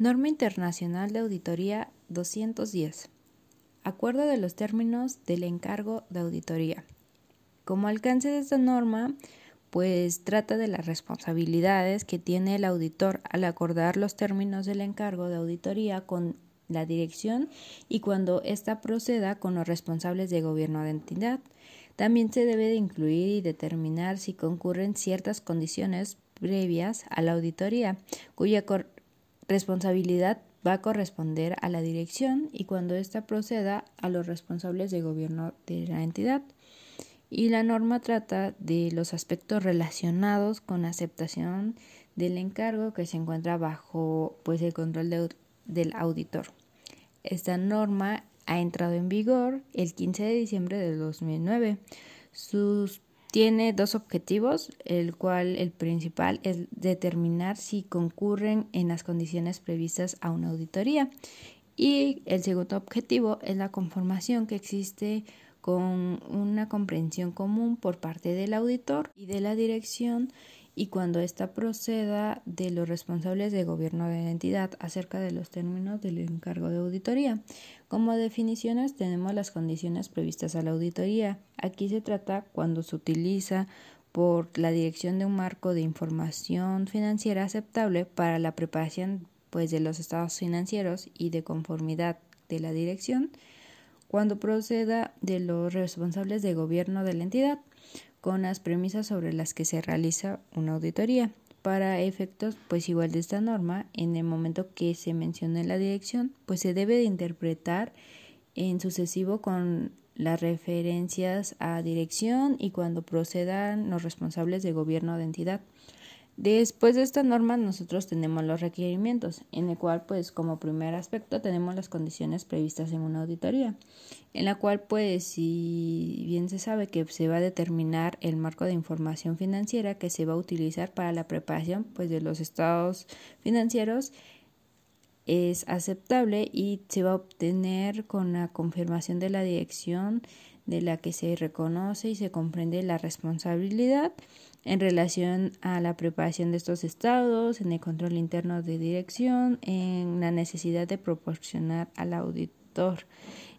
Norma Internacional de Auditoría 210. Acuerdo de los términos del encargo de auditoría. Como alcance de esta norma, pues trata de las responsabilidades que tiene el auditor al acordar los términos del encargo de auditoría con la dirección y cuando ésta proceda con los responsables de gobierno de entidad. También se debe de incluir y determinar si concurren ciertas condiciones previas a la auditoría, cuya responsabilidad va a corresponder a la dirección y cuando ésta proceda a los responsables de gobierno de la entidad. Y la norma trata de los aspectos relacionados con aceptación del encargo que se encuentra bajo pues el control del auditor. Esta norma ha entrado en vigor el 15 de diciembre de 2009. Sus tiene dos objetivos, el cual el principal es determinar si concurren en las condiciones previstas a una auditoría. Y el segundo objetivo es la conformación que existe con una comprensión común por parte del auditor y de la dirección y cuando ésta proceda de los responsables de gobierno de la entidad acerca de los términos del encargo de auditoría. Como definiciones tenemos las condiciones previstas a la auditoría. Aquí se trata cuando se utiliza por la dirección de un marco de información financiera aceptable para la preparación pues de los estados financieros y de conformidad de la dirección cuando proceda de los responsables de gobierno de la entidad con las premisas sobre las que se realiza una auditoría. Para efectos, pues igual de esta norma, en el momento que se mencione la dirección, pues se debe de interpretar en sucesivo con las referencias a dirección y cuando procedan los responsables de gobierno de entidad. Después de esta norma nosotros tenemos los requerimientos, en el cual pues como primer aspecto tenemos las condiciones previstas en una auditoría, en la cual pues si bien se sabe que se va a determinar el marco de información financiera que se va a utilizar para la preparación pues de los estados financieros es aceptable y se va a obtener con la confirmación de la dirección de la que se reconoce y se comprende la responsabilidad en relación a la preparación de estos estados, en el control interno de dirección, en la necesidad de proporcionar al auditor.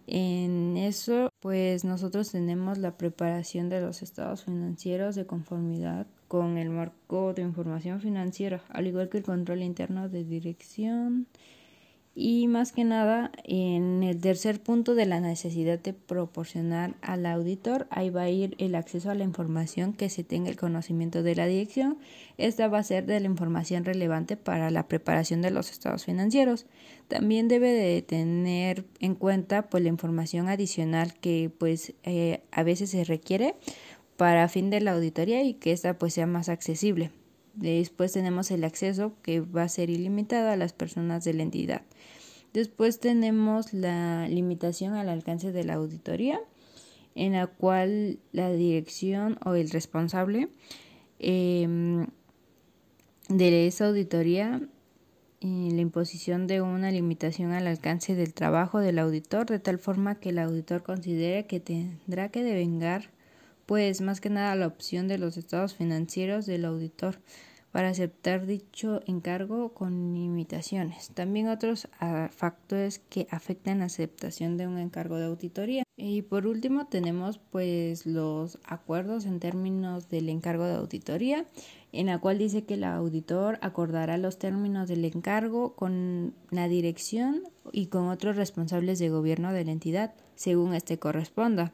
En eso, pues nosotros tenemos la preparación de los estados financieros de conformidad con el marco de información financiera, al igual que el control interno de dirección y más que nada en el tercer punto de la necesidad de proporcionar al auditor, ahí va a ir el acceso a la información que se tenga el conocimiento de la dirección. Esta va a ser de la información relevante para la preparación de los estados financieros. También debe de tener en cuenta pues la información adicional que pues eh, a veces se requiere para fin de la auditoría y que esta pues sea más accesible. Después tenemos el acceso que va a ser ilimitado a las personas de la entidad. Después tenemos la limitación al alcance de la auditoría, en la cual la dirección o el responsable em, de esa auditoría y la imposición de una limitación al alcance del trabajo del auditor de tal forma que el auditor considere que tendrá que devengar pues más que nada la opción de los estados financieros del auditor para aceptar dicho encargo con limitaciones. También otros ah, factores que afectan la aceptación de un encargo de auditoría. Y por último tenemos pues los acuerdos en términos del encargo de auditoría, en la cual dice que el auditor acordará los términos del encargo con la dirección y con otros responsables de gobierno de la entidad, según este corresponda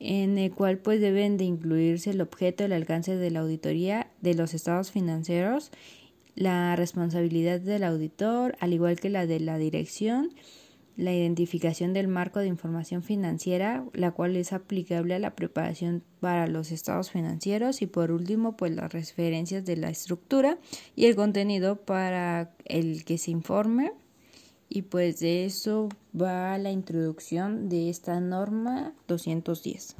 en el cual pues deben de incluirse el objeto, el alcance de la auditoría de los estados financieros, la responsabilidad del auditor, al igual que la de la dirección, la identificación del marco de información financiera, la cual es aplicable a la preparación para los estados financieros y por último pues las referencias de la estructura y el contenido para el que se informe y pues de eso va la introducción de esta norma 210.